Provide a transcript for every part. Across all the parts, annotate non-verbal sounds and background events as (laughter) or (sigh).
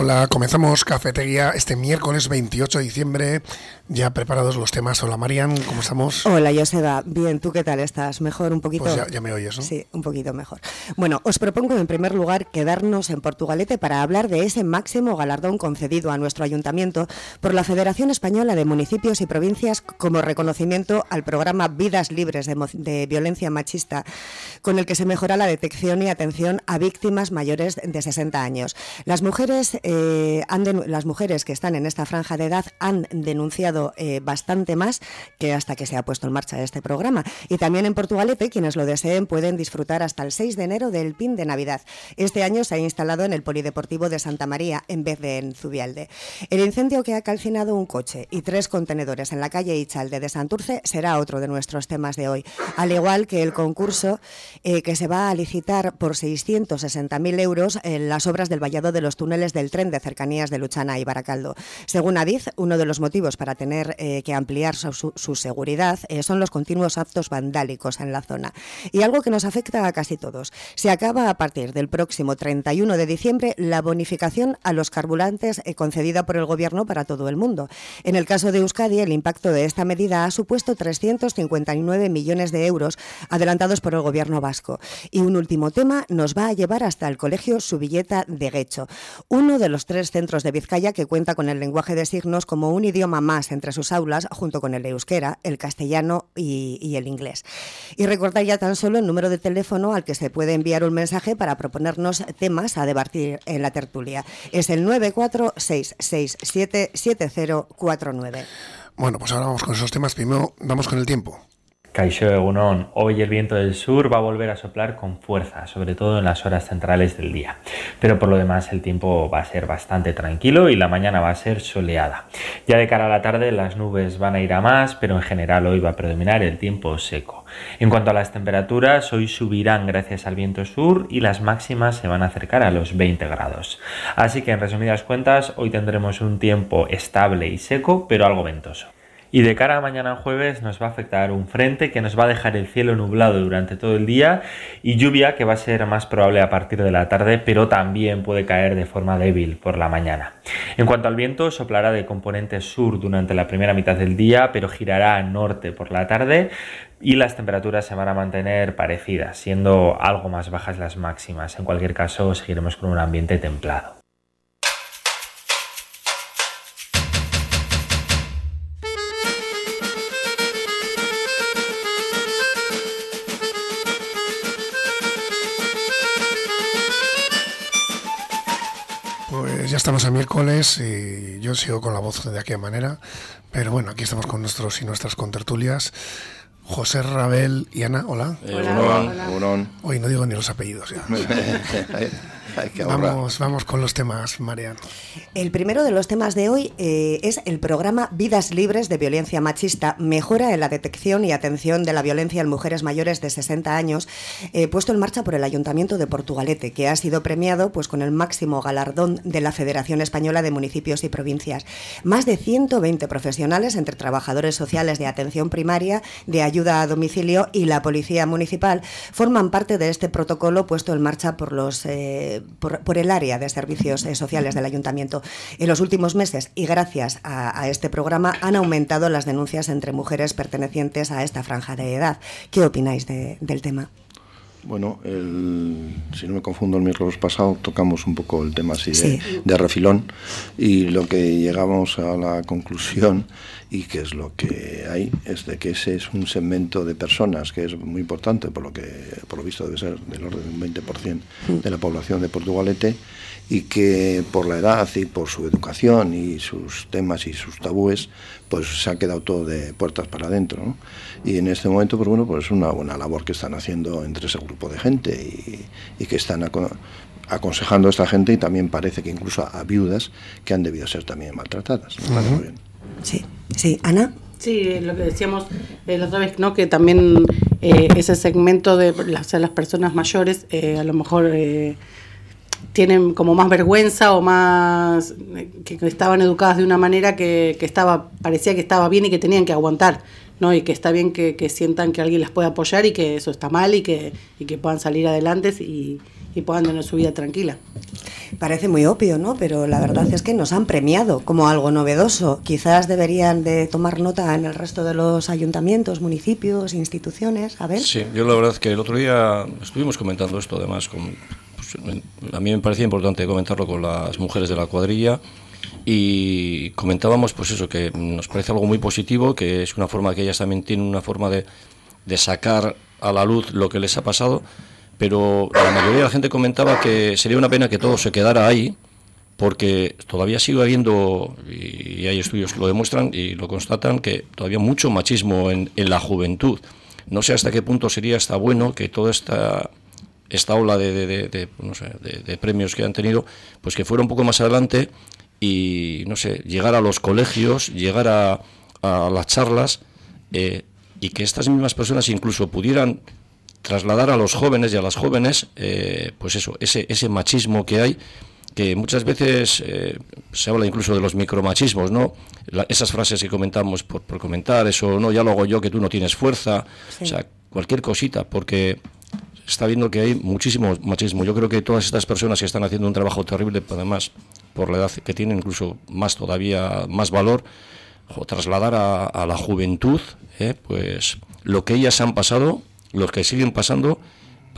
Hola, comenzamos Cafetería este miércoles 28 de diciembre. Ya preparados los temas. Hola, Marian, ¿cómo estamos? Hola, Joseba. Bien, ¿tú qué tal estás? ¿Mejor un poquito? Pues ya, ya me oyes, ¿no? Sí, un poquito mejor. Bueno, os propongo en primer lugar quedarnos en Portugalete para hablar de ese máximo galardón concedido a nuestro ayuntamiento por la Federación Española de Municipios y Provincias como reconocimiento al programa Vidas Libres de, de Violencia Machista, con el que se mejora la detección y atención a víctimas mayores de 60 años. Las mujeres, eh, han las mujeres que están en esta franja de edad han denunciado eh, bastante más que hasta que se ha puesto en marcha este programa. Y también en Portugalete, quienes lo deseen pueden disfrutar hasta el 6 de enero del PIN de Navidad. Este año se ha instalado en el Polideportivo de Santa María en vez de en Zubialde. El incendio que ha calcinado un coche y tres contenedores en la calle Ichalde de Santurce será otro de nuestros temas de hoy, al igual que el concurso eh, que se va a licitar por 660.000 euros en las obras del vallado de los túneles del de cercanías de Luchana y Baracaldo. Según Adiz, uno de los motivos para tener eh, que ampliar su, su seguridad eh, son los continuos actos vandálicos en la zona. Y algo que nos afecta a casi todos. Se acaba a partir del próximo 31 de diciembre la bonificación a los carburantes eh, concedida por el Gobierno para todo el mundo. En el caso de Euskadi, el impacto de esta medida ha supuesto 359 millones de euros adelantados por el Gobierno vasco. Y un último tema nos va a llevar hasta el Colegio Subilleta de Guecho, uno de los tres centros de Vizcaya que cuenta con el lenguaje de signos como un idioma más entre sus aulas, junto con el euskera, el castellano y, y el inglés. Y recordar ya tan solo el número de teléfono al que se puede enviar un mensaje para proponernos temas a debatir en la tertulia. Es el 946677049. Bueno, pues ahora vamos con esos temas. Primero vamos con el tiempo. Caixo Egunon, hoy el viento del sur va a volver a soplar con fuerza, sobre todo en las horas centrales del día. Pero por lo demás el tiempo va a ser bastante tranquilo y la mañana va a ser soleada. Ya de cara a la tarde las nubes van a ir a más, pero en general hoy va a predominar el tiempo seco. En cuanto a las temperaturas, hoy subirán gracias al viento sur y las máximas se van a acercar a los 20 grados. Así que en resumidas cuentas, hoy tendremos un tiempo estable y seco, pero algo ventoso. Y de cara a mañana jueves nos va a afectar un frente que nos va a dejar el cielo nublado durante todo el día y lluvia que va a ser más probable a partir de la tarde, pero también puede caer de forma débil por la mañana. En cuanto al viento, soplará de componente sur durante la primera mitad del día, pero girará al norte por la tarde y las temperaturas se van a mantener parecidas, siendo algo más bajas las máximas. En cualquier caso, seguiremos con un ambiente templado. Estamos el miércoles y yo sigo con la voz de aquella manera, pero bueno, aquí estamos con nuestros y nuestras contertulias. José Rabel y Ana, hola. Eh, hola, hola. hola. Hoy no digo ni los apellidos ya. (laughs) (laughs) vamos, vamos con los temas, Marian. El primero de los temas de hoy eh, es el programa Vidas Libres de Violencia Machista, mejora en la detección y atención de la violencia en mujeres mayores de 60 años, eh, puesto en marcha por el Ayuntamiento de Portugalete, que ha sido premiado pues, con el máximo galardón de la Federación Española de Municipios y Provincias. Más de 120 profesionales, entre trabajadores sociales de atención primaria, de ayuda a domicilio y la Policía Municipal, forman parte de este protocolo puesto en marcha por los eh, por, por, el área de servicios eh, sociales del ayuntamiento. En los últimos meses y gracias a, a, este programa han aumentado las denuncias entre mujeres pertenecientes a esta franja de edad. ¿Qué opináis de, del tema? Bueno, el, si no me confundo, el miércoles pasado tocamos un poco el tema así de, sí. de refilón y lo que llegamos a la conclusión y que es lo que hay es de que ese es un segmento de personas que es muy importante, por lo que por lo visto debe ser del orden de un 20% de la población de Portugalete y que por la edad y por su educación y sus temas y sus tabúes pues se ha quedado todo de puertas para adentro ¿no? y en este momento pues bueno pues es una buena labor que están haciendo entre ese grupo de gente y, y que están aconsejando a esta gente y también parece que incluso a viudas que han debido ser también maltratadas ¿no? uh -huh. Sí, sí, Ana. Sí, lo que decíamos eh, la otra vez, ¿no? Que también eh, ese segmento de las, personas mayores, eh, a lo mejor eh, tienen como más vergüenza o más que, estaban educadas de una manera que, que, estaba parecía que estaba bien y que tenían que aguantar no y que está bien que, que, sientan que alguien las puede apoyar y que eso está mal y que, y que puedan salir adelante y, y puedan tener su vida tranquila. Parece muy obvio, ¿no? Pero la verdad es que nos han premiado como algo novedoso. Quizás deberían de tomar nota en el resto de los ayuntamientos, municipios, instituciones. A ver. Sí, yo la verdad es que el otro día estuvimos comentando esto, además, con, pues, a mí me parecía importante comentarlo con las mujeres de la cuadrilla y comentábamos pues eso, que nos parece algo muy positivo, que es una forma que ellas también tienen una forma de, de sacar a la luz lo que les ha pasado pero la mayoría de la gente comentaba que sería una pena que todo se quedara ahí, porque todavía sigue habiendo, y hay estudios que lo demuestran y lo constatan, que todavía mucho machismo en, la juventud. No sé hasta qué punto sería hasta bueno que toda esta, esta ola de, de, premios que han tenido, pues que fuera un poco más adelante y, no sé, llegar a los colegios, llegar a, las charlas eh, y que estas mismas personas incluso pudieran trasladar a los jóvenes y a las jóvenes, eh, pues eso, ese, ese machismo que hay, que muchas veces eh, se habla incluso de los micromachismos, ¿no? esas frases que comentamos por, por, comentar, eso, no, ya lo hago yo, que tú no tienes fuerza, o sea, cualquier cosita, porque está viendo que hay muchísimo machismo. Yo creo que todas estas personas que están haciendo un trabajo terrible, además, por la edad que tienen, incluso más todavía, más valor, o trasladar a, a la juventud, ¿eh? pues lo que ellas han pasado los que siguen pasando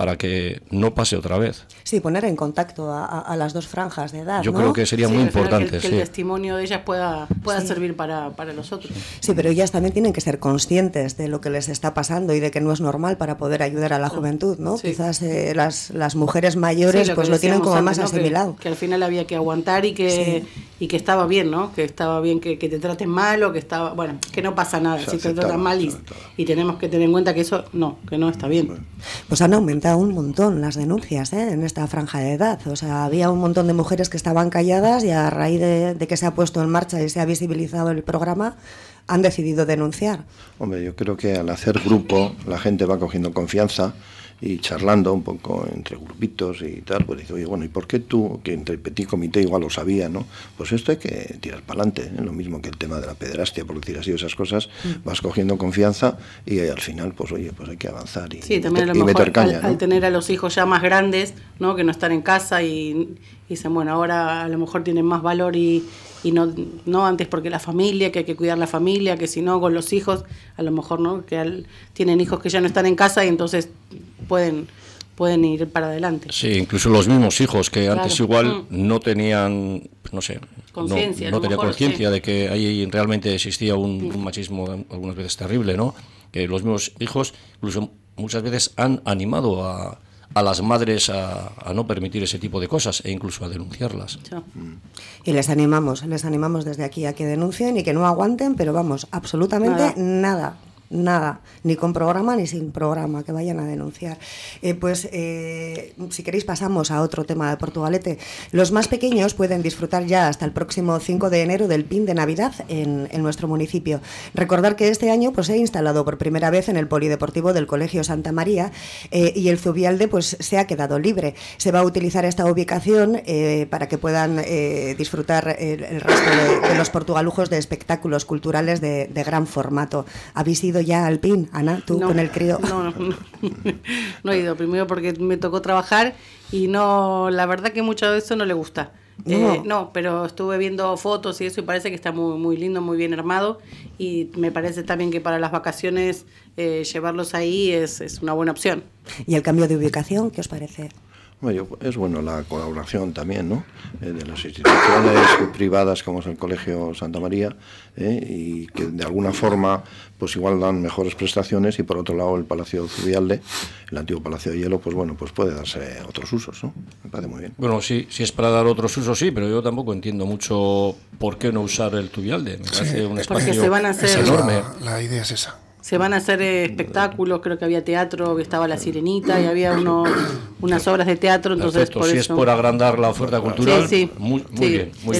para que no pase otra vez. Sí, poner en contacto a, las dos franjas de edad. Yo creo que sería muy importante. Que, el testimonio de ellas pueda, pueda servir para, para los otros. Sí, pero ellas también tienen que ser conscientes de lo que les está pasando y de que no es normal para poder ayudar a la juventud, ¿no? Quizás eh, las, las mujeres mayores pues lo tienen como más asimilado. Que, al final había que aguantar y que, y que estaba bien, ¿no? Que estaba bien que, te traten mal o que estaba... Bueno, que no pasa nada si te tratan mal y, y, tenemos que tener en cuenta que eso no, que no está bien. Pues han aumentado un montón las denuncias ¿eh? en esta franja de edad. O sea, había un montón de mujeres que estaban calladas y a raíz de, que se ha puesto en marcha y se ha visibilizado el programa, han decidido denunciar. Hombre, yo creo que al hacer grupo la gente va cogiendo confianza y charlando un poco entre grupitos y tal, pues dice, oye, bueno, ¿y por qué tú, que entre el petit comité igual lo sabía, ¿no? Pues esto hay que tirar para adelante, ¿eh? lo mismo que el tema de la pederastia, por decir así, esas cosas, mm. vas cogiendo confianza y al final, pues oye, pues hay que avanzar y, sí, también meter, caña. Al, tener a los hijos ya más grandes, ¿no? Que no están en casa y dicen, bueno, ahora a lo mejor tienen más valor y y no, no antes porque la familia, que hay que cuidar la familia, que si no con los hijos, a lo mejor no, que tienen hijos que ya no están en casa y entonces pueden pueden ir para adelante. Sí, incluso los mismos hijos que antes igual mm. no tenían, no sé, conciencia, no, tenía conciencia de que ahí realmente existía un, un, machismo algunas veces terrible, ¿no? Que los mismos hijos incluso muchas veces han animado a, a las madres a, no permitir ese tipo de cosas e incluso a denunciarlas. Y les animamos, les animamos desde aquí a que denuncien y que no aguanten, pero vamos, absolutamente nada. nada, ni con programa ni sin programa, que vayan a denunciar. Eh, pues eh, si queréis pasamos a otro tema de Portugalete. Los más pequeños pueden disfrutar ya hasta el próximo 5 de enero del PIN de Navidad en, nuestro municipio. Recordar que este año pues, se ha instalado por primera vez en el Polideportivo del Colegio Santa María eh, y el Zubialde pues, se ha quedado libre. Se va a utilizar esta ubicación para que puedan disfrutar el, resto de, los portugalujos de espectáculos culturales de, de gran formato. Habéis ya al PIN, Ana, tú con el crío? No, no, (laughs) no, he ido. Primero porque me tocó trabajar y no, la verdad que mucho de eso no le gusta. No. Eh, no, pero estuve viendo fotos y eso y parece que está muy, muy lindo, muy bien armado y me parece también que para las vacaciones eh, llevarlos ahí es, es una buena opción. ¿Y el cambio de ubicación, qué os parece? Bueno, es bueno la colaboración también, ¿no? Eh, de las instituciones privadas como es el Colegio Santa María eh, y que de alguna forma pues igual dan mejores prestaciones y por otro lado el Palacio Zubialde, el antiguo Palacio de Hielo, pues bueno, pues puede darse otros usos, ¿no? Me parece muy bien. Bueno, sí, si es para dar otros usos, sí, pero yo tampoco entiendo mucho por qué no usar el Zubialde. Me parece un espacio se van a hacer... enorme. la idea es esa. Se van a hacer espectáculos, creo que había teatro, que estaba La Sirenita y había unos unas obras de teatro, entonces por si es por agrandar la oferta cultural, muy, bien. Muy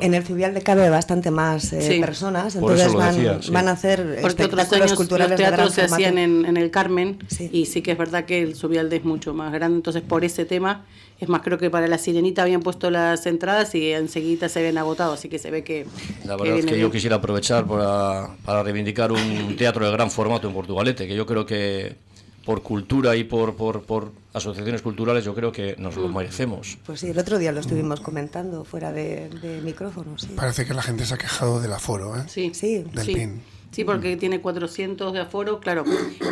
En el fluvial de cabe bastante más eh, personas, entonces van, van, a hacer Porque otros años culturales los teatros se hacían en, en, el Carmen y sí que es verdad que el Subialde es mucho más grande, entonces por ese tema es más, creo que para la Sirenita habían puesto las entradas y enseguida se habían agotado, así que se ve que... La verdad es que yo quisiera aprovechar para, para reivindicar un teatro de gran formato en Portugalete, que yo creo que por cultura y por, por, por, asociaciones culturales, yo creo que nos lo mm. merecemos. Pues sí, el otro día lo estuvimos comentando fuera de, micrófono. Sí. Parece que la gente se ha quejado del aforo, ¿eh? Sí, sí. Del PIN. Sí, porque tiene 400 de aforo, claro,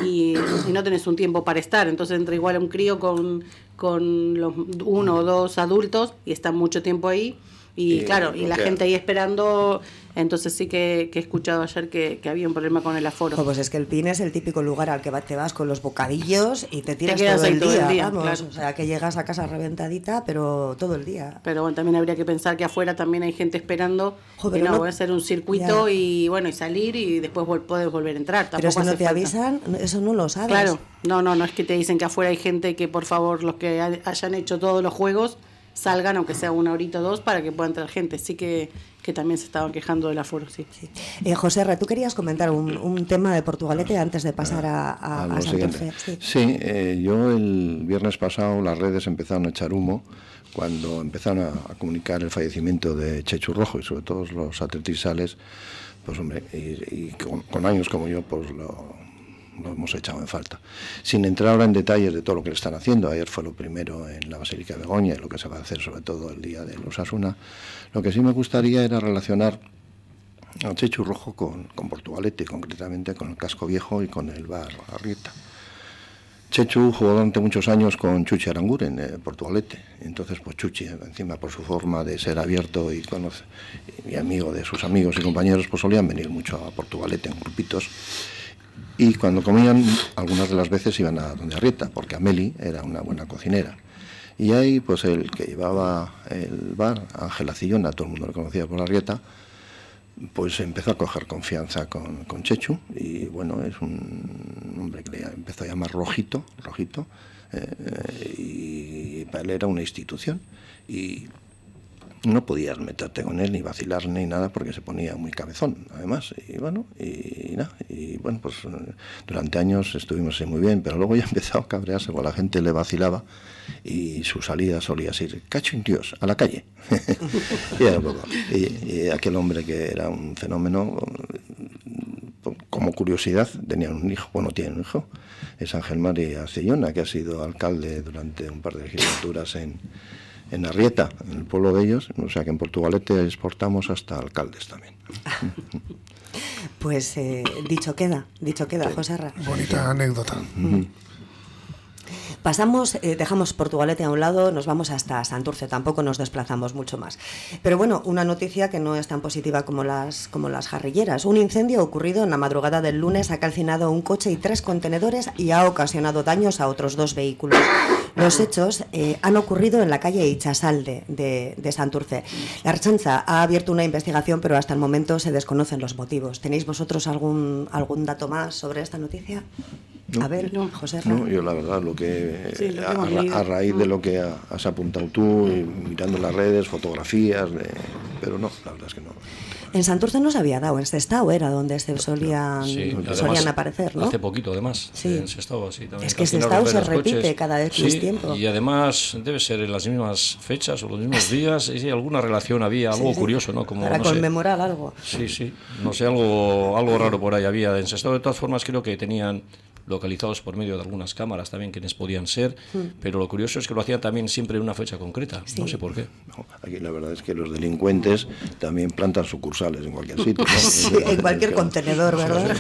y, no tenés un tiempo para estar. Entonces entra igual un crío con, con los uno o dos adultos y está mucho tiempo ahí. Y, claro, y la gente ahí esperando entonces sí que, he escuchado ayer que, había un problema con el aforo. pues es que el PIN es el típico lugar al que te vas con los bocadillos y te tiras todo, el día, O sea, que llegas a casa reventadita, pero todo el día. Pero bueno, también habría que pensar que afuera también hay gente esperando y no, voy a hacer un circuito y bueno, y salir y después puedes volver a entrar. pero si no te avisan, eso no lo sabes. Claro, no, no, no es que te dicen que afuera hay gente que por favor los que hayan hecho todos los juegos salgan, aunque sea una horita o dos, para que pueda entrar gente. Sí que, que también se estaban quejando del aforo, sí. sí. Eh, José R., tú querías comentar un, un, tema de Portugalete antes de pasar a, a, a, Sí, sí eh, yo el viernes pasado las redes empezaron a echar humo cuando empezaron a, comunicar el fallecimiento de Chechu Rojo y sobre todo los atletisales, pues hombre, y, con, con, años como yo, pues lo lo hemos echado en falta. Sin entrar ahora en detalles de todo lo que le están haciendo, ayer fue lo primero en la Basílica de Begoña y lo que se va a hacer sobre todo el día de los Asuna, lo que sí me gustaría era relacionar a Chechu Rojo con, con Portugalete, concretamente con el Casco Viejo y con el Bar Arrieta. Chechu jugó durante muchos años con Chuchi Aranguren, en Portugalete. Entonces, pues Chuchi, encima por su forma de ser abierto y, conoce, y amigo de sus amigos y compañeros, pues solían venir mucho a Portugalete en grupitos. Y cuando comían, algunas de las veces iban a donde Arrieta, porque Ameli era una buena cocinera. Y ahí, pues el que llevaba el bar, Ángel Acillona, todo el mundo lo conocía por Arrieta, pues empezó a coger confianza con, Chechu y bueno, es un hombre que le empezó a llamar Rojito, Rojito, eh, y para él era una institución. Y no podías meterte con él ni vacilar ni nada porque se ponía muy cabezón además y bueno y, nada y bueno pues durante años estuvimos muy bien pero luego ya (laughs) empezó a cabrearse cuando la gente le vacilaba y su salida solía ser cacho en Dios a la calle (laughs) y, aquel hombre que era un fenómeno como curiosidad tenía un hijo bueno tiene un hijo es Ángel María Cellona que ha sido alcalde durante un par de legislaturas en en Arrieta, en el pueblo de ellos, o sea que en Portugalete exportamos hasta alcaldes también. (laughs) Pues eh, dicho queda, dicho queda, José Ra. Bonita anécdota. Pasamos, eh, dejamos Portugalete a un lado, nos vamos hasta Santurce, tampoco nos desplazamos mucho más. Pero bueno, una noticia que no es tan positiva como las, como las jarrilleras. Un incendio ocurrido en la madrugada del lunes ha calcinado un coche y tres contenedores y ha ocasionado daños a otros dos vehículos. Los hechos eh, han ocurrido en la calle Ichasalde de, de Santurce. La Archanza ha abierto una investigación, pero hasta el momento se desconocen los motivos. ¿Tenéis vosotros algún, algún dato más sobre esta noticia? A ver, no, José No, yo la verdad, lo que a, raíz de lo que has apuntado tú, y mirando las redes, fotografías, pero no, la verdad es que no. En Santurce no se había dado, en Sestao era donde se solían, solían aparecer, ¿no? Hace poquito, además. Sí. En Sestao, sí, también. Es que Sestao se repite cada vez más tiempo. Y además debe ser en las mismas fechas o los mismos (laughs) días. Y alguna relación había, algo curioso, ¿no? Como, Para conmemorar algo. Sí, sí. No sé, algo, algo raro por ahí había. En Sestao, de todas formas, creo que tenían localizados por medio de algunas cámaras también quienes podían ser, mm. pero lo curioso es que lo hacían también siempre en una fecha concreta, no sé por qué. aquí la verdad es que los delincuentes también plantan sucursales en cualquier sitio. (laughs) en cualquier contenedor, ¿verdad?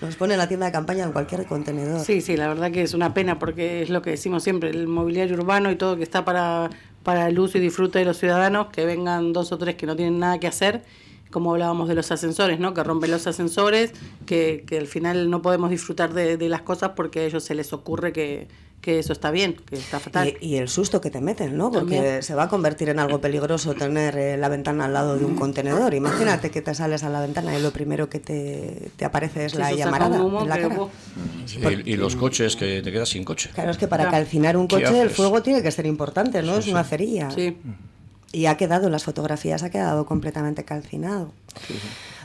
Nos pone la tienda de campaña en cualquier contenedor. Sí, sí, la verdad que es una pena porque es lo que decimos siempre, el mobiliario urbano y todo que está para, para el uso y disfrute de los ciudadanos, que vengan dos o tres que no tienen nada que hacer como hablábamos de los ascensores, ¿no? que rompen los ascensores, que, que al final no podemos disfrutar de, de, las cosas porque a ellos se les ocurre que, que eso está bien, que está fatal. Y, el susto que te meten, ¿no? Porque se va a convertir en algo peligroso tener eh, la ventana al lado de un contenedor. Imagínate que te sales a la ventana y lo primero que te, te aparece es la llamarada en la cara. y, los coches, que te quedas sin coche. Claro, es que para calcinar un coche el fuego tiene que ser importante, ¿no? es una cerilla. Sí. Y ha quedado, las fotografías ha quedado completamente calcinado.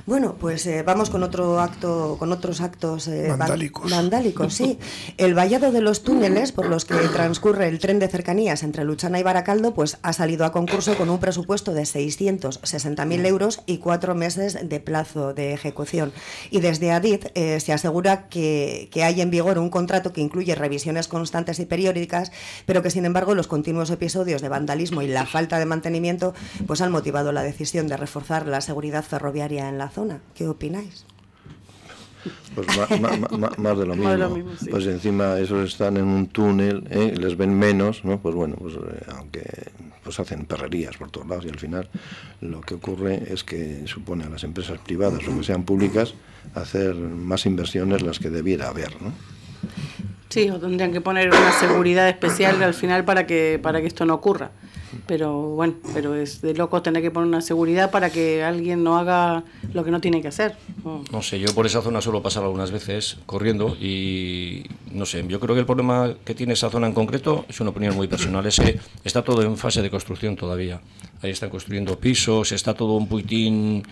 Bueno, pues eh, vamos con otro acto, con otros actos eh, vandálicos. vandálicos, sí. (laughs) El vallado de los túneles por los que transcurre el tren de cercanías entre Luchana y Baracaldo, pues ha salido a concurso con un presupuesto de 660.000 euros y cuatro meses de plazo de ejecución. Y desde ADID eh, se asegura que, que hay en vigor un contrato que incluye revisiones constantes y periódicas, pero que sin embargo los continuos episodios de vandalismo y la falta de mantenimiento pues han motivado la decisión de reforzar la seguridad ferroviaria en la zona. ¿Qué opináis? Pues (laughs) más, de lo mismo. Pues encima esos están en un túnel, ¿eh? les ven menos, ¿no? Pues bueno, pues eh, aunque pues hacen perrerías por todos lados y al final lo que ocurre es que supone a las empresas privadas o que sean públicas hacer más inversiones las que debiera haber, ¿no? Sí, o tendrían que poner una seguridad especial al final para que para que esto no ocurra pero bueno, pero es de loco tener que poner una seguridad para que alguien no haga lo que no tiene que hacer. No sé, yo por esa zona suelo pasar algunas veces corriendo y no sé, yo creo que el problema que tiene esa zona en concreto es una opinión muy personal, es que está todo en fase de construcción todavía. Ahí están construyendo pisos, está todo un puitín,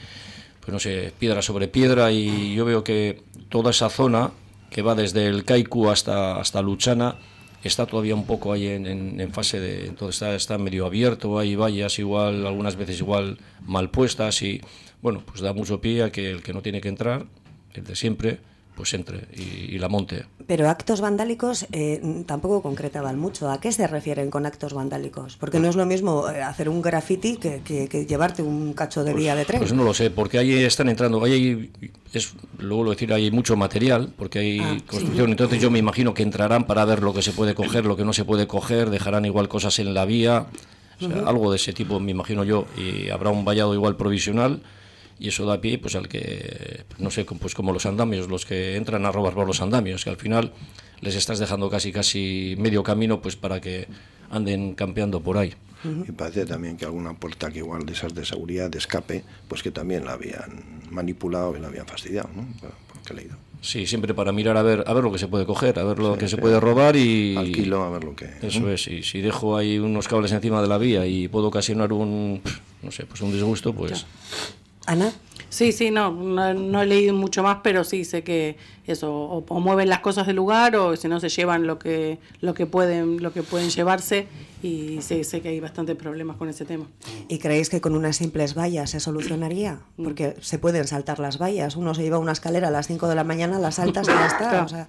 pues no sé, piedra sobre piedra y yo veo que toda esa zona que va desde el Kaiku hasta, hasta Luchana, está todavía un poco ahí en, fase de, entonces está, está medio abierto, hay vallas igual, algunas veces igual mal puestas y bueno, pues da mucho pie a que el que no tiene que entrar, el de siempre, pues entre y, la monte. Pero actos vandálicos eh, tampoco concretaban mucho. ¿A qué se refieren con actos vandálicos? Porque no es lo mismo eh, hacer un graffiti que, llevarte un cacho de vía de tren. Pues no lo sé, porque ahí están entrando, ahí es, luego lo decir, hay mucho material, porque hay ah, construcción, entonces yo me imagino que entrarán para ver lo que se puede coger, lo que no se puede coger, dejarán igual cosas en la vía, algo de ese tipo me imagino yo, y habrá un vallado igual provisional y eso da pie pues al que no sé pues como los andamios los que entran a robar por los andamios que al final les estás dejando casi casi medio camino pues para que anden campeando por ahí y parece también que alguna puerta que igual de esas de seguridad de escape pues que también la habían manipulado y la habían fastidiado ¿no? he leído Sí, siempre para mirar a ver a ver lo que se puede coger, a ver lo que se puede robar y alquilo a ver lo que. Eso es, y si dejo ahí unos cables encima de la vía y puedo ocasionar un no sé, pues un disgusto, pues Ana. Sí, sí, no, no, he leído mucho más, pero sí sé que eso, o, mueven las cosas del lugar o si no se llevan lo que, lo que pueden, lo que pueden llevarse y sé, sé que hay bastantes problemas con ese tema. ¿Y creéis que con unas simples vallas se solucionaría? Mm. Porque se pueden saltar las vallas, uno se lleva una escalera a las 5 de la mañana, las saltas y ya está.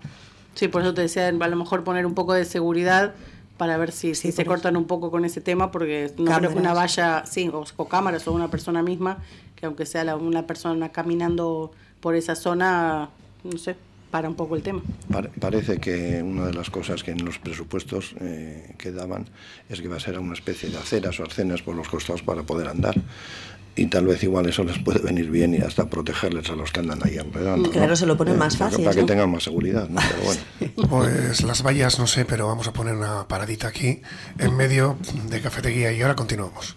Sí, por eso te decía, a lo mejor poner un poco de seguridad para ver si, si se cortan un poco con ese tema, porque no creo que una valla, sí, o, cámaras o una persona misma, que aunque sea una persona caminando por esa zona, no sé, para un poco el tema. parece que una de las cosas que en los presupuestos eh, que daban es que va a ser una especie de aceras o arcenas por los costados para poder andar y tal vez igual eso les puede venir bien y hasta protegerles a los que andan ahí alrededor. Claro, se lo ponen más fácil. Para que tengan más seguridad. (laughs) Pues las vallas no sé, pero vamos a poner una paradita aquí en medio de cafetería y ahora continuamos.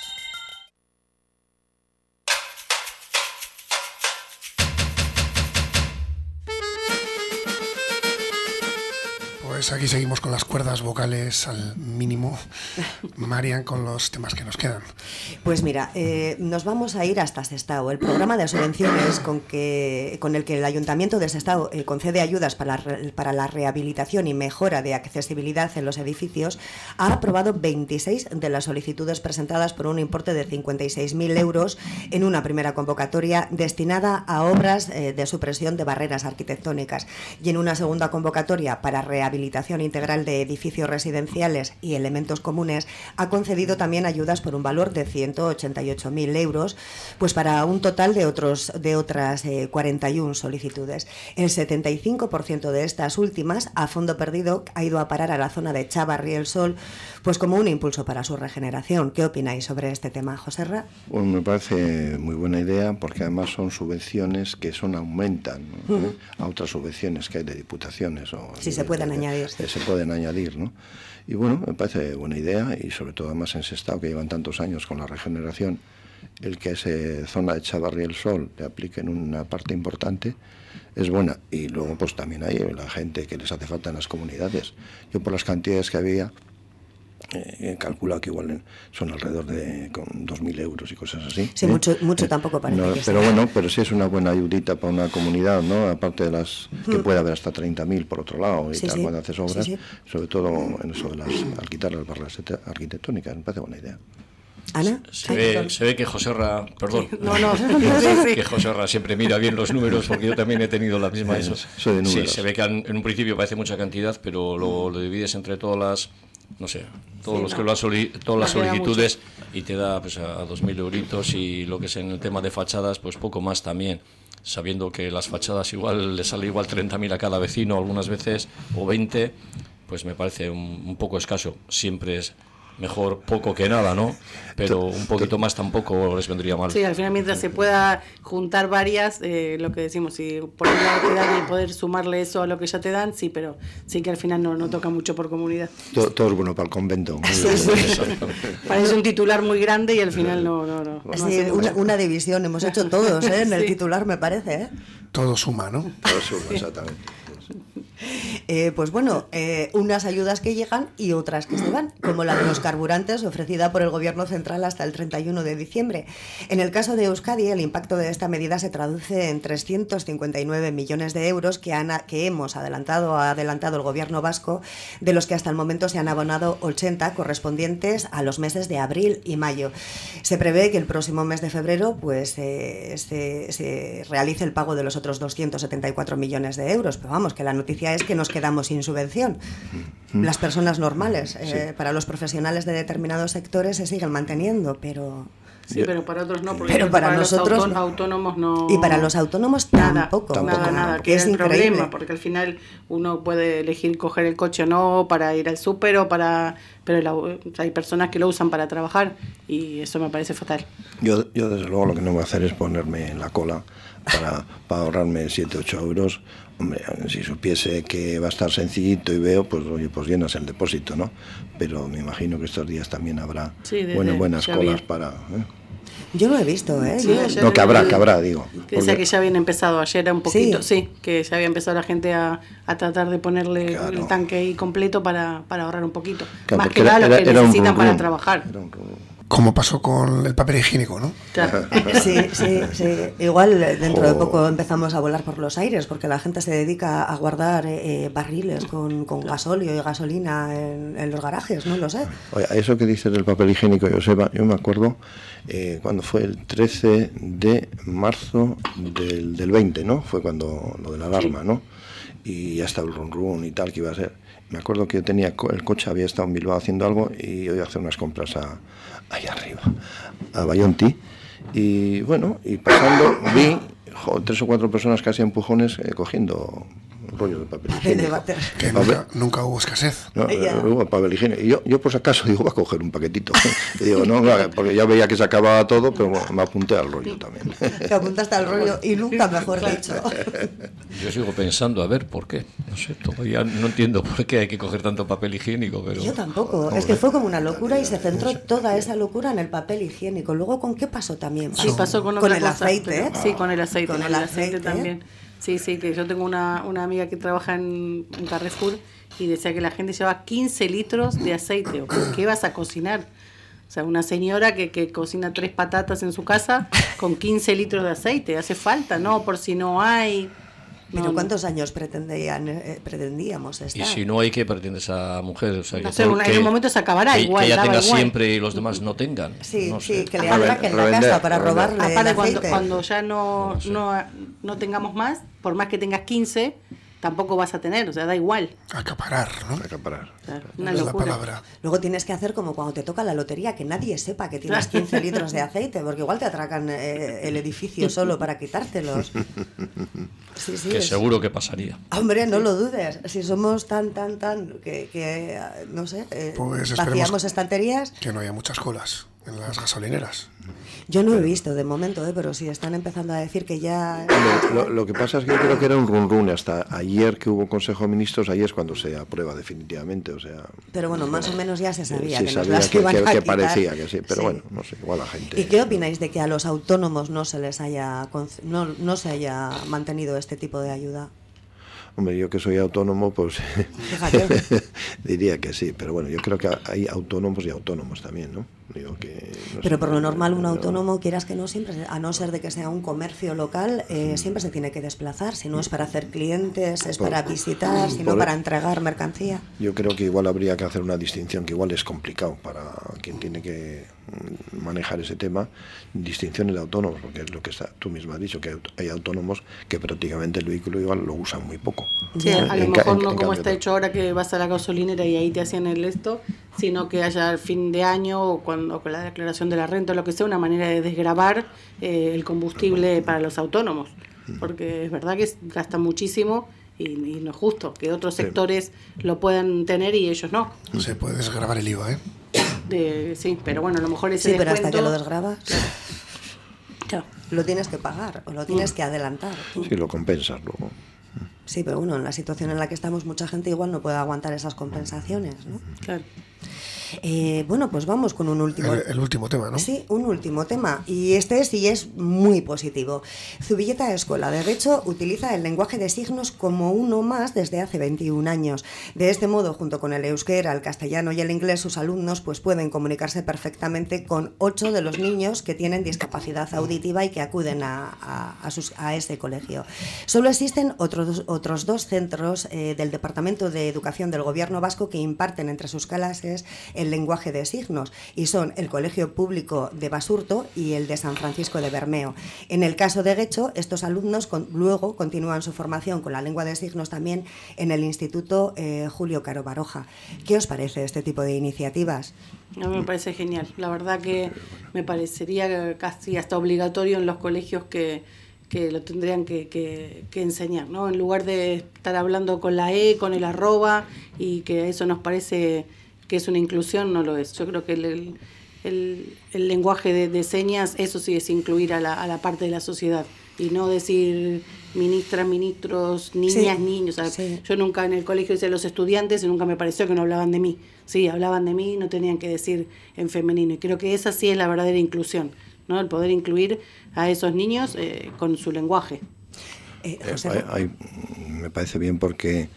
Pues aquí seguimos con las cuerdas vocales al mínimo. Marian, con los temas que nos quedan. Pues mira, eh, nos vamos a ir hasta Sestao. El programa de subvenciones con, que, con el que el Ayuntamiento de Sestao eh, concede ayudas para, para la rehabilitación y mejora de accesibilidad en los edificios ha aprobado 26 de las solicitudes presentadas por un importe de 56.000 euros en una primera convocatoria destinada a obras eh, de supresión de barreras arquitectónicas y en una segunda convocatoria para rehabilitación rehabilitación integral de edificios residenciales y elementos comunes, ha concedido también ayudas por un valor de 188.000 euros, pues para un total de, otros, de otras 41 eh, solicitudes. El 75% de estas últimas, a fondo perdido, ha ido a parar a la zona de Chavarri el Sol, pues como un impulso para su regeneración. ¿Qué opináis sobre este tema, José Ra? Pues me parece muy buena idea porque además son subvenciones que son aumentan a otras subvenciones que hay de diputaciones. O si se pueden añadir se pueden añadir, ¿no? Y bueno, me parece buena idea y sobre todo además en Sestao, que llevan tantos años con la regeneración, el que esa zona de Chavarri el Sol le apliquen una parte importante es buena. Y luego pues también hay la gente que les hace falta en las comunidades. Yo por las cantidades que había, eh, calculado que igual son alrededor de con 2.000 euros y cosas así. Sí, mucho, mucho tampoco parece. pero bueno, pero sí es una buena ayudita para una comunidad, ¿no? Aparte de las que puede haber hasta 30.000 por otro lado y tal cuando haces obras, sobre todo en eso de las, al quitar las barras arquitectónicas, me parece buena idea. Ana. Se, ve, se ve que José Ra, perdón, (laughs) no, no, (laughs) (laughs) que José Ra siempre mira bien los números porque yo también he tenido la misma. Eso. Sí, se ve que en un principio parece mucha cantidad, pero lo, lo divides entre todas las no sé, todos los que lo todas las solicitudes y te da pues a, 2.000 euritos y lo que es en el tema de fachadas, pues poco más también, sabiendo que las fachadas igual le sale igual 30.000 a cada vecino algunas veces o 20, pues me parece un, un poco escaso. Siempre es mejor poco que nada, ¿no? Pero un poquito más tampoco les vendría mal. Sí, al final mientras se pueda juntar varias, eh, lo que decimos, si por un lado te dan y poder sumarle eso a lo que ya te dan, sí, pero sí que al final no, no toca mucho por comunidad. Todo, es bueno para el convento. (laughs) (laughs) Parece un titular muy grande y al final no... no, no, una, división hemos hecho todos, ¿eh? En el titular me parece, ¿eh? Todo suma, ¿no? Todo suma, exactamente. Eh, pues bueno, eh, unas ayudas que llegan y otras que se van, como la de los carburantes ofrecida por el Gobierno central hasta el 31 de diciembre. En el caso de Euskadi, el impacto de esta medida se traduce en 359 millones de euros que, han, que hemos adelantado, ha adelantado el Gobierno vasco, de los que hasta el momento se han abonado 80 correspondientes a los meses de abril y mayo. Se prevé que el próximo mes de febrero pues, eh, se, se realice el pago de los otros 274 millones de euros, pero vamos, que la noticia es que nos quedamos sin subvención. Mm. Las personas normales, eh, para los profesionales de determinados sectores se siguen manteniendo, pero... Sí, pero para otros no, porque pero para, nosotros los autónomos no. Y para los autónomos tampoco. Nada, nada, que, es, un problema, porque al final uno puede elegir coger el coche o no para ir al súper o para. Pero hay personas que lo usan para trabajar y eso me parece fatal. Yo, yo desde luego, lo que no voy a hacer es ponerme en la cola para, para ahorrarme 7, 8 euros Hombre, si supiese que va a estar sencillito y veo, pues oye, pues llenas el depósito, ¿no? Pero me imagino que estos días también habrá buenas colas para... ¿eh? Yo lo he visto, ¿eh? no, que habrá, que habrá, digo. Que que ya habían empezado ayer un poquito, sí, que ya había empezado la gente a, a tratar de ponerle el tanque ahí completo para, para ahorrar un poquito. Más que nada lo que necesitan para trabajar como pasó con el papel higiénico, ¿no? (laughs) Sí, sí, sí. Igual dentro de poco empezamos a volar por los aires, porque la gente se dedica a guardar eh, barriles con, con, gasolio y gasolina en, los garajes, no lo sé. Oye, eso que dices del papel higiénico, Joseba, yo me acuerdo eh, cuando fue el 13 de marzo del, del 20, ¿no? Fue cuando lo de la alarma, ¿no? Y ya estaba el run run y tal que iba a ser. Me acuerdo que yo tenía el coche, había estado en Bilbao haciendo algo y yo iba a hacer unas compras a ahí arriba, a Bayonti. Y bueno, y pasando vi tres o cuatro personas casi empujones eh, cogiendo rollo de papel higiénico. Que nunca, hubo escasez. No, hubo papel higiénico. Y yo, yo por si acaso (laughs) digo, voy a coger un paquetito. y digo, no, porque ya veía que se acababa todo, pero me apunté al rollo también. (laughs) Te apuntaste al rollo y nunca mejor dicho. (laughs) Yo sigo pensando, a ver, ¿por qué? No sé, todavía no entiendo por qué hay que coger tanto papel higiénico. Pero... Yo tampoco. Es que fue como una locura y se centró toda esa locura en el papel higiénico. Luego, ¿con qué pasó también? Sí, pasó con, con el aceite. ¿eh? Sí, con el aceite. Con el, aceite, también. Sí, sí, que yo tengo una, una amiga que trabaja en, Carrefour y decía que la gente lleva 15 litros de aceite. ¿Qué vas a cocinar? O sea, una señora que, que cocina tres patatas en su casa con 15 litros de aceite, hace falta, ¿no? Por si no hay. Pero ¿cuántos años pretendían, eh, pretendíamos estar? Y si no hay, ¿qué pretende esa mujer? O sea, no sé, en un momento se acabará que, igual. Que ella tenga igual. siempre y los demás no tengan. Sí, no sí, sé. que le atraquen la casa para robarle Aparte, el cuando, aceite. cuando ya no, no, no tengamos más, por más que tengas 15, tampoco vas a tener, o sea, da igual. Acaparar, ¿no? Acaparar. Claro, una es la locura. palabra. Luego tienes que hacer como cuando te toca la lotería, que nadie sepa que tienes 15 litros de (laughs) aceite, porque igual te atracan eh, el edificio solo para quitártelos. Sí, sí, Que es- seguro que pasaría. Hombre, no lo dudes. Si somos tan, tan, tan, que, que, no sé, eh, Pues vaciamos estanterías. que no haya muchas colas en las gasolineras. Yo no he visto de momento, eh, pero sí están empezando a decir que ya... Lo, lo- lo que pasa es que yo creo que era un run run hasta ayer que hubo Consejo de Ministros, ahí es cuando se aprueba definitivamente, o sea... Pero bueno, más o menos ya se sabía sí, que sabía las que, que- parecía que sí, pero Sí. bueno, no sé, igual la gente... ¿Y qué opináis de que a los autónomos no se les haya no, no se haya mantenido este tipo de ayuda? Hombre, yo que soy autónomo, pues (laughs) diría que sí, pero bueno, yo creo que hay autónomos y autónomos también, ¿no? Digo que, no Pero por lo normal un autónomo, quieras que no, siempre, a no ser de que sea un comercio local, eh, siempre se tiene que desplazar. Si no es para hacer clientes, es Por- para visitar, si no para entregar mercancía. Yo creo que igual habría que hacer una distinción, que igual es complicado para quien tiene que mm, manejar ese tema, distinciones de autónomos, porque es lo que está, tú misma has dicho, que hay autónomos que prácticamente el vehículo igual lo usan muy poco. Sí, a lo En mejor en- no en como cambio, está hecho ahora que vas a la gasolinera y ahí te hacían el esto, sino que haya al fin de año o cuando con la declaración de la renta o lo que sea, una manera de desgravar eh, el combustible para los autónomos. Porque es verdad que gasta muchísimo y, y no es justo que otros sectores lo puedan tener y ellos no. Se puede desgravar el IVA, ¿eh? De- sí, pero bueno, a lo mejor ese Sí, pero hasta que lo desgrabas, Claro. lo tienes que pagar o lo tienes que adelantar. Si lo compensas luego. Sí, pero bueno, en la situación en la que estamos, mucha gente igual no puede aguantar esas compensaciones. ¿no? Claro. Eh, bueno, pues vamos con un último. El, el último tema, ¿no? Sí, un último tema. Y este sí es muy positivo. Zubilleta Escuela de Derecho utiliza el lenguaje de signos como uno más desde hace 21 años. De este modo, junto con el euskera, el castellano y el inglés, sus alumnos pues, pueden comunicarse perfectamente con ocho de los niños que tienen discapacidad auditiva y que acuden a, a, a sus, a este colegio. Solo existen otros, otros dos centros eh, del Departamento de Educación del Gobierno Vasco que imparten entre sus clases el lenguaje de signos y son el Colegio Público de Basurto y el de San Francisco de Bermeo. En el caso de Guecho, estos alumnos con- luego continúan su formación con la lengua de signos también en el Instituto eh, Julio Caro Baroja. ¿Qué os parece este tipo de iniciativas? A mí me parece genial. La verdad que me parecería casi hasta obligatorio en los colegios que, que lo tendrían que, que- que enseñar, ¿no? En lugar de estar hablando con la E, con el arroba, y que eso nos parece que es una inclusión, no lo es. Yo creo que el, el- el- el lenguaje de, de señas, eso sí es incluir a la, a la parte de la sociedad. Y no decir ministras, ministros, niñas, Sí, niños. O sea, sí. yo nunca en el colegio decía los estudiantes y nunca me pareció que no hablaban de mí. Sí, hablaban de mí, no tenían que decir en femenino. Y creo que esa sí es la verdadera inclusión, ¿no? El poder incluir a esos niños eh, con su lenguaje. Eh, Eh, José, hay- hay- me parece bien porque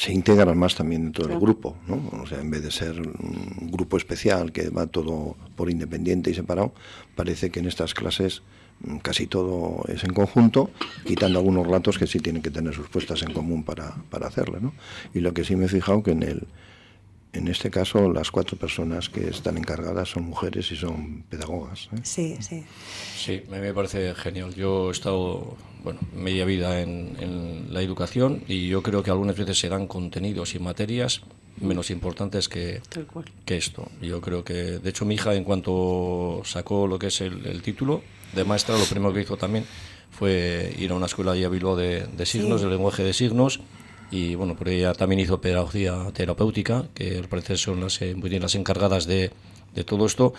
se integran más también dentro del Claro. grupo, ¿no? O sea, en vez de ser un grupo especial que va todo por independiente y separado, parece que en estas clases mm, casi todo es en conjunto, quitando algunos ratos que sí tienen que tener sus puestas en común para, para hacerlo, ¿no? Y lo que sí me he fijado que en el en este caso las cuatro personas que están encargadas son mujeres y son pedagogas. ¿eh? sí, sí. Sí, a mí me parece genial. Yo he estado, bueno, media vida en, en la educación y yo creo que algunas veces se dan contenidos y materias menos importantes que, Tal cual. que esto. Yo creo que, de hecho, mi hija, en cuanto sacó lo que es el, el título de maestra, lo primero que hizo también fue ir a una escuela allí a Bilbao de, de signos, Sí. de lenguaje de signos. Y bueno, por ella también hizo pedagogía terapéutica, que al parecer son las, eh, muy bien las encargadas de, de todo esto.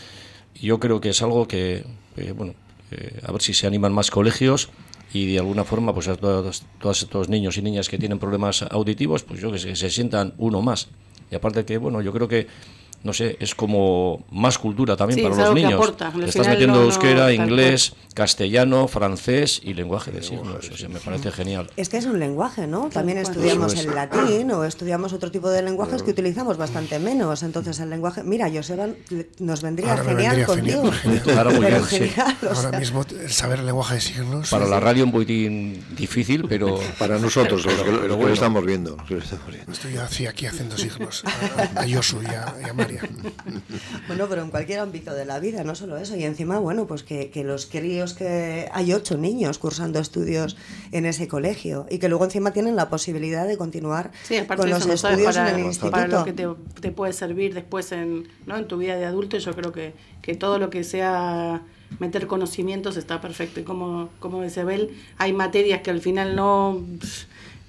Y yo creo que es algo que, eh, bueno, eh, a ver si se animan más colegios y de alguna forma, pues a todos, todos estos niños y niñas que tienen problemas auditivos, pues yo que que se sientan uno más. Y aparte que, bueno, yo creo que no sé, es como más cultura también para los niños. estás metiendo euskera, inglés, castellano, francés y lenguaje de signos. O sea, me parece genial. Es que es un lenguaje, ¿no? También estudiamos el latín o estudiamos otro tipo de lenguajes que utilizamos bastante menos. Entonces el lenguaje, mira, Joseba nos vendría genial contigo. Ahora, genial, Ahora mismo saber el lenguaje de signos. Para la radio un poquitín difícil, pero (laughs) para nosotros lo, que estamos viendo. Estoy aquí haciendo signos a, Josu y a María. (laughs) bueno, pero en cualquier ámbito de la vida, no solo eso. Y encima, bueno, pues que, que los críos que hay ocho niños cursando estudios en ese colegio y que luego encima tienen la posibilidad de continuar con los estudios en el instituto. Para lo que te, puede servir después en, ¿no? en tu vida de adulto, yo creo que, que todo lo que sea meter conocimientos está perfecto. Y como, como dice Bel, hay materias que al final no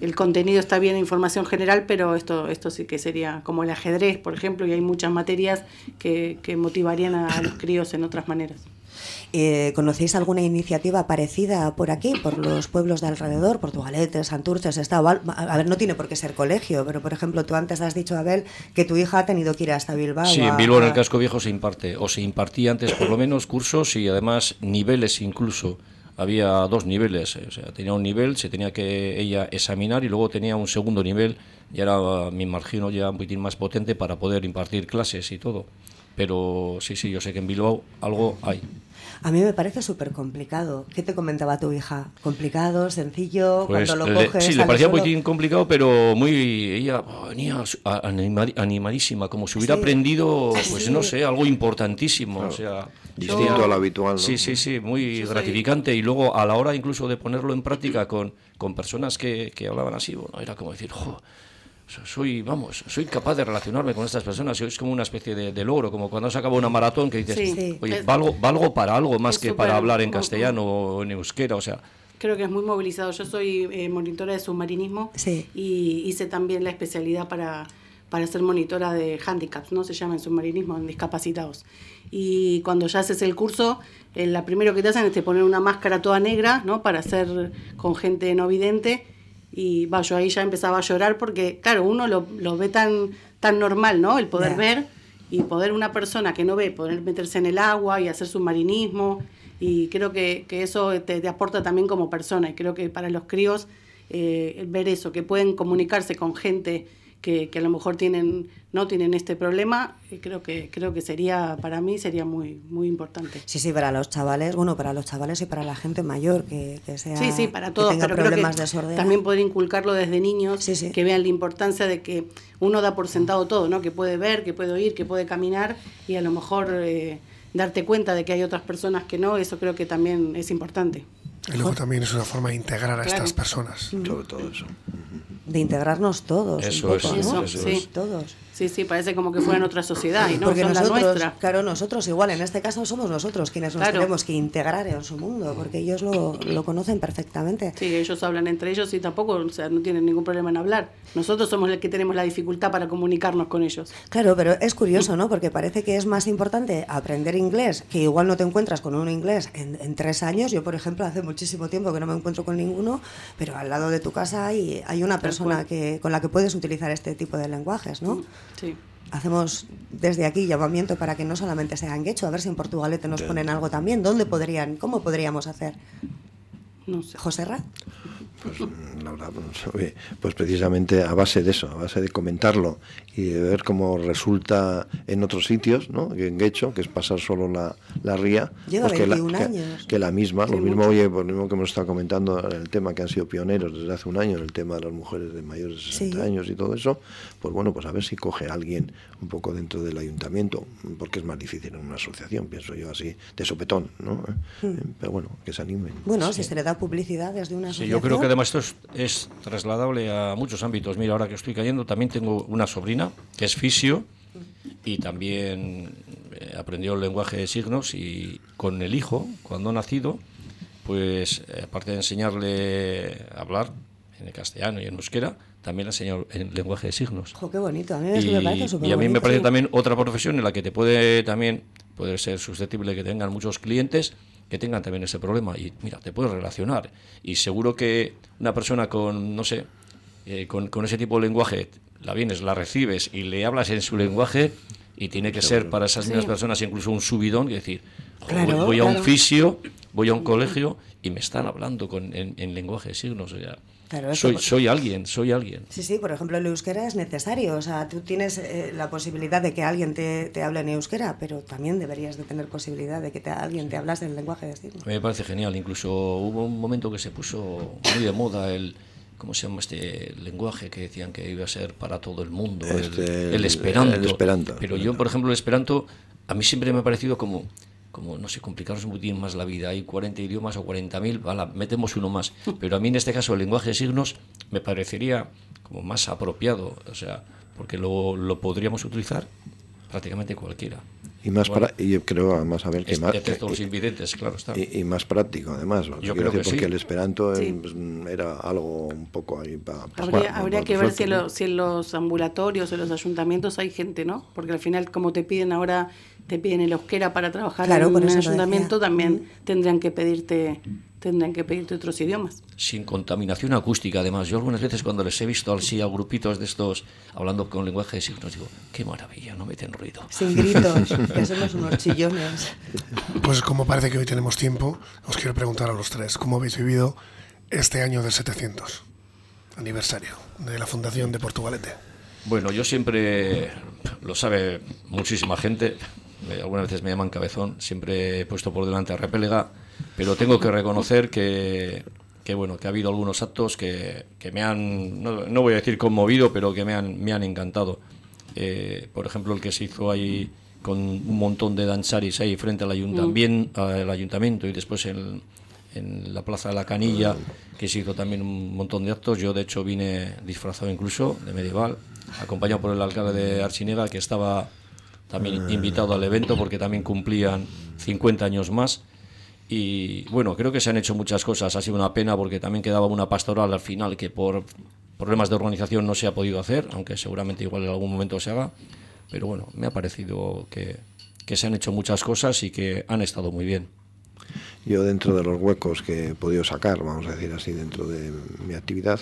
el contenido está bien, información general, pero esto, esto sí que sería como el ajedrez, por ejemplo, y hay muchas materias que, que motivarían a, los críos en otras maneras. Eh, ¿Conocéis alguna iniciativa parecida por aquí, por los pueblos de alrededor, Portugalete, Santurces, está, a ver, no tiene por qué ser colegio, pero por ejemplo, tú antes has dicho, Abel, que tu hija ha tenido que ir hasta Bilbao. Sí, en Bilbao, en el casco viejo se imparte, o se impartía antes por lo menos cursos y además niveles incluso había dos niveles, o sea, tenía un nivel, se tenía que ella examinar y luego tenía un segundo nivel, y era, me imagino, ya un poquitín más potente para poder impartir clases y todo. Pero sí, sí, yo sé que en Bilbao algo hay. A mí me parece súper complicado. ¿Qué te comentaba tu hija? ¿Complicado, sencillo? Pues cuando lo coges. Sí, le parecía un poquitín complicado, pero muy. Ella venía animadísima, como si hubiera aprendido, (laughs) pues no sé, algo importantísimo. O sea. Distinto al habitual. Sí, sí, sí, muy gratificante. Y luego a la hora incluso de ponerlo en práctica con, con personas que, que hablaban así, bueno, era como decir, soy, vamos, soy capaz de relacionarme con estas personas. Es como una especie de, logro, como cuando se acaba una maratón que dices, oye, valgo, valgo, para algo más que para hablar en castellano o en euskera, o sea. Creo que es muy movilizado. Yo soy eh, monitora de submarinismo y hice también la especialidad para, para ser monitora de handicaps, ¿no? Se llama en submarinismo, en discapacitados. Y cuando ya haces el curso, eh, la primero que te hacen es te poner una máscara toda negra, ¿no? Para hacer con gente no vidente y yo ahí ya empezaba a llorar porque, claro, uno lo, lo ve tan, tan normal, ¿no? El poder ver y poder una persona que no ve, poder meterse en el agua y hacer submarinismo. Y creo que, que eso te, te, aporta también como persona. Y creo que para los críos, eh, ver eso, que pueden comunicarse con gente que, que, a lo mejor tienen no tienen este problema creo que creo que sería para mí sería muy muy importante. Sí sí para los chavales bueno para los chavales y para la gente mayor que, que sea sí sí para todos pero problemas creo que de también poder inculcarlo desde niños que vean la importancia de que uno da por sentado todo no que puede ver que puede oír que puede caminar y a lo mejor eh, darte cuenta de que hay otras personas que no eso creo que también es importante y luego también es una forma de integrar a estas personas sobre todo eso de integrarnos todos. Eso, es, eso, sí. todos. Sí, sí, parece como que fuera otra sociedad y no porque nosotros, la nuestra. Claro, nosotros igual, en este caso somos nosotros quienes nos tenemos que integrar en su mundo, porque ellos lo, lo, conocen perfectamente. Sí, ellos hablan entre ellos y tampoco, o sea, no tienen ningún problema en hablar. Nosotros somos los que tenemos la dificultad para comunicarnos con ellos. Claro, pero es curioso, ¿no? Porque parece que es más importante aprender inglés, que igual no te encuentras con un inglés en, en tres años. Yo, por ejemplo, hace muchísimo tiempo que no me encuentro con ninguno, pero al lado de tu casa hay, hay una persona que, con la que puedes utilizar este tipo de lenguajes, ¿no? Sí hacemos desde aquí llamamiento para que no solamente sean quechua, a ver si en Portugalete nos ponen algo también. ¿Dónde podrían, cómo podríamos hacer? No sé. ¿José Ra? Pues, pues, pues, precisamente a base de eso, a base de comentarlo y de ver cómo resulta en otros sitios, ¿no? en Guecho, que es pasar solo la, la ría, Lleva pues que, la, que, la misma, lo mismo, oye, por lo mismo que hemos estado comentando el tema que han sido pioneros desde hace un año, el tema de las mujeres de mayores de 60 años y todo eso, pues bueno, pues a ver si coge alguien un poco dentro del ayuntamiento, porque es más difícil en una asociación, pienso yo así, de sopetón, ¿no? Hmm. Pero bueno, que se animen. Bueno, si se le da publicidad desde una asociación. Sí, yo creo que además esto es, trasladable a muchos ámbitos. Mira, ahora que estoy cayendo, también tengo una sobrina que es fisio y también eh, aprendió el lenguaje de signos y con el hijo, cuando ha nacido, pues eh, aparte de enseñarle a hablar en el castellano y en euskera, también enseñó el lenguaje de signos. qué bonito, a mí y, me parece Y a mí me parece también otra profesión en la que te puede también, puede ser susceptible que tengan muchos clientes que tengan también ese problema. Y mira, te puedes relacionar. Y seguro que una persona con, no sé, eh, con, ese tipo de lenguaje, la vienes, la recibes y le hablas en su lenguaje Y tiene que ser para esas mismas personas incluso un subidón, y decir, voy, a un fisio, voy a un colegio y me están hablando con, en, lenguaje de signos. O sea, soy, soy alguien, soy alguien. Sí, sí, por ejemplo, el euskera es necesario. O sea, tú tienes eh, la posibilidad de que alguien te, te, hable en euskera, pero también deberías de tener posibilidad de que alguien te hablase en lenguaje de signos. Me parece genial. Incluso hubo un momento que se puso muy de moda el... ¿Cómo se llama este lenguaje que decían que iba a ser para todo el mundo? el, este, el, esperanto. El esperanto. Pero yo, por ejemplo, el esperanto a mí siempre me ha parecido como como, no sé, complicaros mucho más la vida. Hay 40 idiomas o 40.000, metemos uno más. (laughs) Pero a mí en este caso el lenguaje de signos me parecería como más apropiado, o sea, porque lo, lo podríamos utilizar prácticamente cualquiera. Y más para, y yo creo además a ver que más los invidentes, claro está. Y, más práctico además, yo creo que porque el esperanto pues, era algo un poco ahí para habría, habría que ver si, si en los ambulatorios o los ayuntamientos hay gente, ¿no? Porque al final como te piden ahora te piden el euskera para trabajar en un ayuntamiento, también tendrían que pedirte tendrán que pedirte otros idiomas. Sin contaminación acústica, además. Yo algunas veces cuando les he visto así a grupitos de estos hablando con lenguaje de signos, digo, qué maravilla, no meten ruido. Sin gritos, (laughs) que somos unos chillones. Pues como parece que hoy tenemos tiempo, os quiero preguntar a los tres, ¿cómo habéis vivido este año del 700, aniversario de la Fundación de Portugalete? Bueno, yo siempre, lo sabe muchísima gente, algunas veces me llaman cabezón, siempre he puesto por delante a Repélega, pero tengo que reconocer que, que bueno, que ha habido algunos actos que, que me han, no, voy a decir conmovido, pero que me han, me han encantado. Eh, por ejemplo, el que se hizo ahí con un montón de danzaris ahí frente al, ayuntamiento, mm. al ayuntamiento y después en, en la Plaza de la Canilla, que se hizo también un montón de actos. Yo, de hecho, vine disfrazado incluso de medieval, acompañado por el alcalde de Archinega, que estaba también invitado al evento porque también cumplían 50 años más. Y bueno, creo que se han hecho muchas cosas. Ha sido una pena porque también quedaba una pastoral al final que por problemas de organización no se ha podido hacer, aunque seguramente igual en algún momento se haga. Pero bueno, me ha parecido que, que se han hecho muchas cosas y que han estado muy bien. Yo dentro de los huecos que he podido sacar, vamos a decir así, dentro de mi actividad,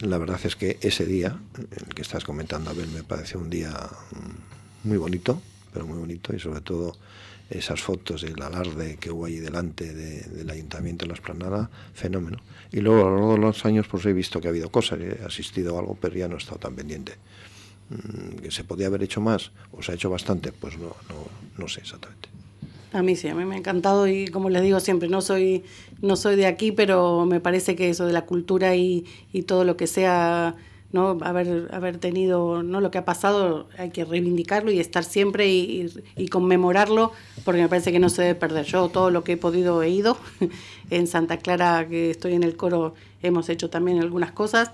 la verdad es que ese día, el que estás comentando, Abel, me parece un día muy bonito, pero muy bonito y sobre todo esas fotos del alarde que hubo ahí delante del ayuntamiento de la esplanada, fenómeno. Y luego a lo largo de los años pues he visto que ha habido cosas, he asistido a algo, pero ya no he estado tan pendiente. Mm, que se podía haber hecho más o se ha hecho bastante, pues no, no, no sé exactamente. A mí sí, a mí me ha encantado y como les digo siempre, no soy, no soy de aquí, pero me parece que eso de la cultura y, y todo lo que sea no haber, haber tenido no lo que ha pasado hay que reivindicarlo y estar siempre y, conmemorarlo porque me parece que no se debe perder yo todo lo que he podido he ido (laughs) en Santa Clara que estoy en el coro hemos hecho también algunas cosas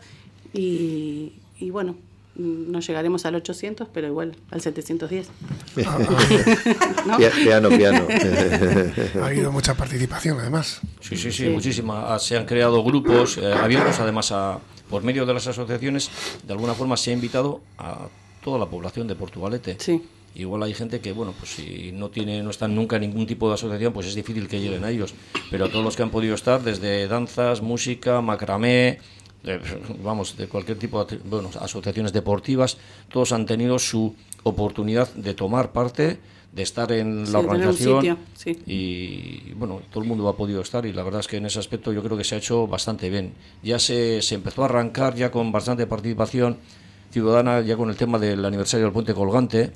y, y bueno no llegaremos al 800, pero igual al 710. (laughs) ¿No? Piano, piano. (laughs) ha habido mucha participación, además. Sí, sí, sí, muchísima. Ah, se han creado grupos eh, abiertos, además, a, por medio de las asociaciones, de alguna forma se ha invitado a toda la población de Portugalete. Sí. Igual hay gente que, bueno, pues si no tiene, no están nunca en ningún tipo de asociación, pues es difícil que lleguen a ellos. Pero a todos los que han podido estar, desde danzas, música, macramé, vamos, de cualquier tipo de bueno, asociaciones deportivas, todos han tenido su oportunidad de tomar parte, de estar en la organización y bueno, todo el mundo ha podido estar y la verdad es que en ese aspecto yo creo que se ha hecho bastante bien. Ya se, se empezó a arrancar ya con bastante participación ciudadana, ya con el tema del aniversario del puente colgante,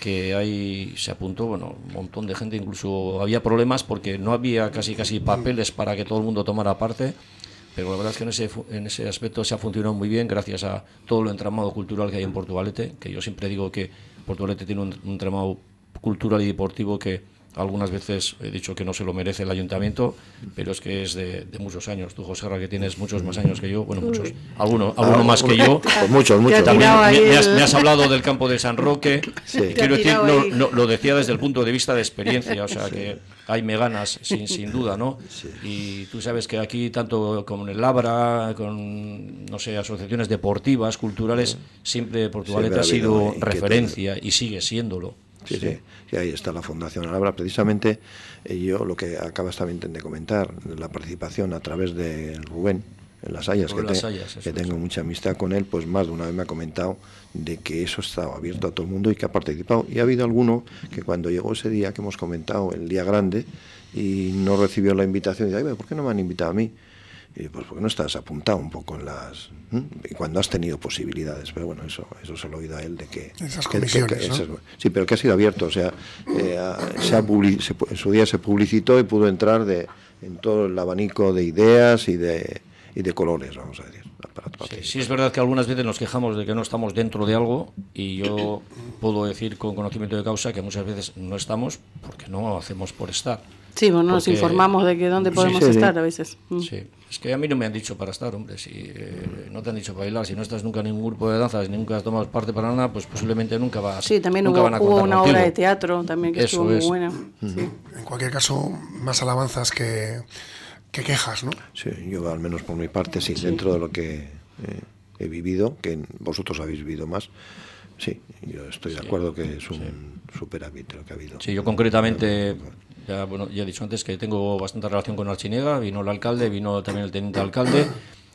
que ahí se apuntó, bueno, un montón de gente, incluso había problemas porque no había casi casi papeles para que todo el mundo tomara parte pero la verdad es que en ese, en ese aspecto se ha funcionado muy bien gracias a todo lo entramado cultural que hay en Portugalete, que yo siempre digo que Portugalete tiene un, un entramado cultural y deportivo que algunas veces he dicho que no se lo merece el ayuntamiento, pero es que es de, muchos años. Tú, José que tienes muchos más años que yo, bueno, muchos, alguno, alguno más que yo. (laughs) Pues muchos, muchos. También me, has, hablado del campo de San Roque. (laughs) Quiero decir, lo decía desde el punto de vista de experiencia, o sea que hay me ganas, sin, sin duda, ¿no? Y tú sabes que aquí, tanto con el Labra, con, no sé, asociaciones deportivas, culturales, siempre Portugalete ha sido referencia y sigue siéndolo. Sí, sí, y ahí está la Fundación Alabra. Precisamente eh, yo lo que acabas también de comentar, la participación a través de Rubén, en las Hayas, que, que tengo mucha amistad con él, pues más de una vez me ha comentado de que eso estaba abierto a todo el mundo y que ha participado. Y ha habido alguno que cuando llegó ese día que hemos comentado, el día grande, y no recibió la invitación, dice, ¿por qué no me han invitado a mí? Y pues porque no estás apuntado un poco en las... Cuando has tenido posibilidades, pero bueno, eso eso se lo he oído a él de que... Esas comisiones, Sí, pero que ha sido abierto, o sea, eh, se ha en su día se publicitó y pudo entrar de, en todo el abanico de ideas y de, y de colores, vamos a decir. Sí, es verdad que algunas veces nos quejamos de que no estamos dentro de algo y yo (coughs) puedo decir con conocimiento de causa que muchas veces no estamos porque no lo hacemos por estar. Sí, bueno, nos informamos de que dónde podemos estar a veces. Mm. Sí, es que a mí no me han dicho para estar, hombre. Si eh, no te han dicho para bailar, si no estás nunca en ningún grupo de danzas, nunca has tomado parte para nada, pues posiblemente nunca vas. Sí, también hubo, una obra de teatro también que estuvo muy buena. En cualquier caso, más alabanzas que, que, quejas, ¿no? Sí, yo al menos por mi parte, sí, dentro de lo que eh, he vivido, que vosotros habéis vivido más. Sí, yo estoy de acuerdo que es un superávit lo que ha habido. Sí, yo concretamente ya, bueno, ya he dicho antes que tengo bastante relación con Archiniega, vino el alcalde, vino también el teniente alcalde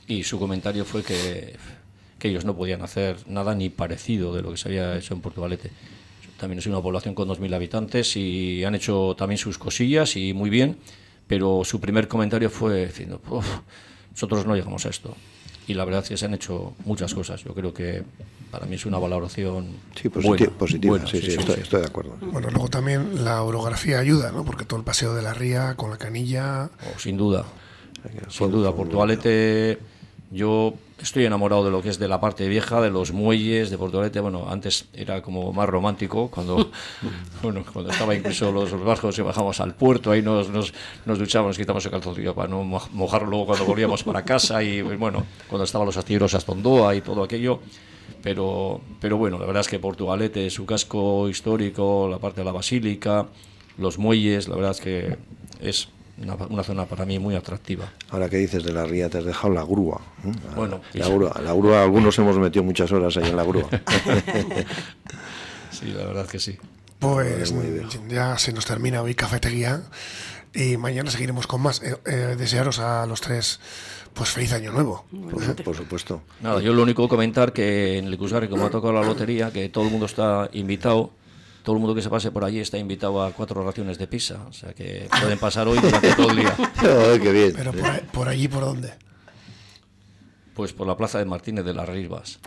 y su comentario fue que, que ellos no podían hacer nada ni parecido de lo que se había hecho en Portugalete. También es una población con 2.000 habitantes y han hecho también sus cosillas y muy bien, pero su primer comentario fue diciendo, nosotros no llegamos a esto y la verdad es que se han hecho muchas cosas. Yo creo que para mí es una valoración sí, positiva. sí, sí, estoy, de acuerdo. Bueno, luego también la orografía ayuda, ¿no? Porque todo el paseo de la ría con la canilla. Oh, sin duda. Sin duda. Portugalete, yo estoy enamorado de lo que es de la parte vieja, de los muelles de Portugalete. Bueno, antes era como más romántico, cuando, (laughs) bueno, cuando estaba incluso los, barcos y bajamos al puerto, ahí nos, nos, nos duchábamos, nos quitamos el calzoncillo para no mojarlo luego cuando volvíamos para casa y bueno, cuando estaban los astilleros Astondoa y todo aquello. Pero, pero bueno, la verdad es que Portugalete, su casco histórico, la parte de la basílica, los muelles, la verdad es que es una, zona para mí muy atractiva. Ahora que dices de la ría, te has dejado la grúa. Bueno, la, grúa, la grúa, algunos hemos metido muchas horas ahí en la grúa. (laughs) sí, la verdad que sí. Pues ya se nos termina hoy Cafetería y mañana seguiremos con más. Eh, eh, desearos a los tres pues feliz año nuevo. Por, supuesto. Nada, yo lo único comentar que en Licusari, como ha tocado la lotería, que todo el mundo está invitado todo el mundo que se pase por allí está invitado a cuatro raciones de pizza. O sea que pueden pasar hoy durante todo el día. (laughs) qué bien. Pero por, allí, ¿por dónde? Pues por la plaza de Martínez de las Rivas.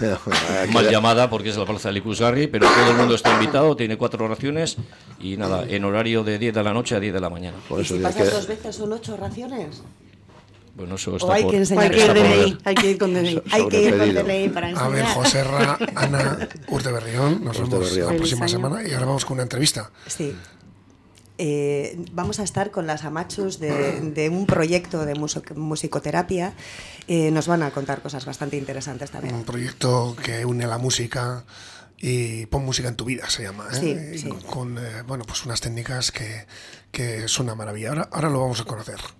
(laughs) Mal llamada porque es la plaza de Licusgarri, pero todo el mundo está invitado, tiene cuatro raciones y nada, en horario de 10 de la noche a 10 de la mañana. Por eso ¿Y si pasas dos veces son ocho raciones? Bueno, eso está hay, que enseñar hay que ir hay que ir con DNI. (laughs) hay que ir con DNI para enseñar. A ver, José Ra, (laughs) Ana Urteberrión, nos vemos la próxima semana y ahora vamos con una entrevista. Sí. Eh, vamos a estar con las amachos de, un proyecto de musicoterapia. Eh, nos van a contar cosas bastante interesantes también. Un proyecto que une la música y pon música en tu vida, se llama. ¿eh? Sí, sí. Con bueno, pues unas técnicas que, que son una maravilla. Ahora, ahora lo vamos a conocer.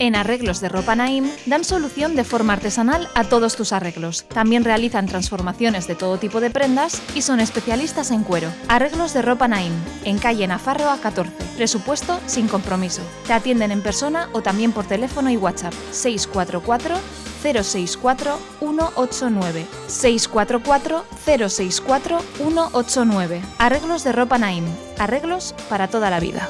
En Arreglos de Ropa Naim dan solución de forma artesanal a todos tus arreglos. También realizan transformaciones de todo tipo de prendas y son especialistas en cuero. Arreglos de Ropa Naim, en calle Nafarro a 14. Presupuesto sin compromiso. Te atienden en persona o también por teléfono y WhatsApp 644 064 189 644 064 189 Arreglos de Ropa Naim. Arreglos para toda la vida.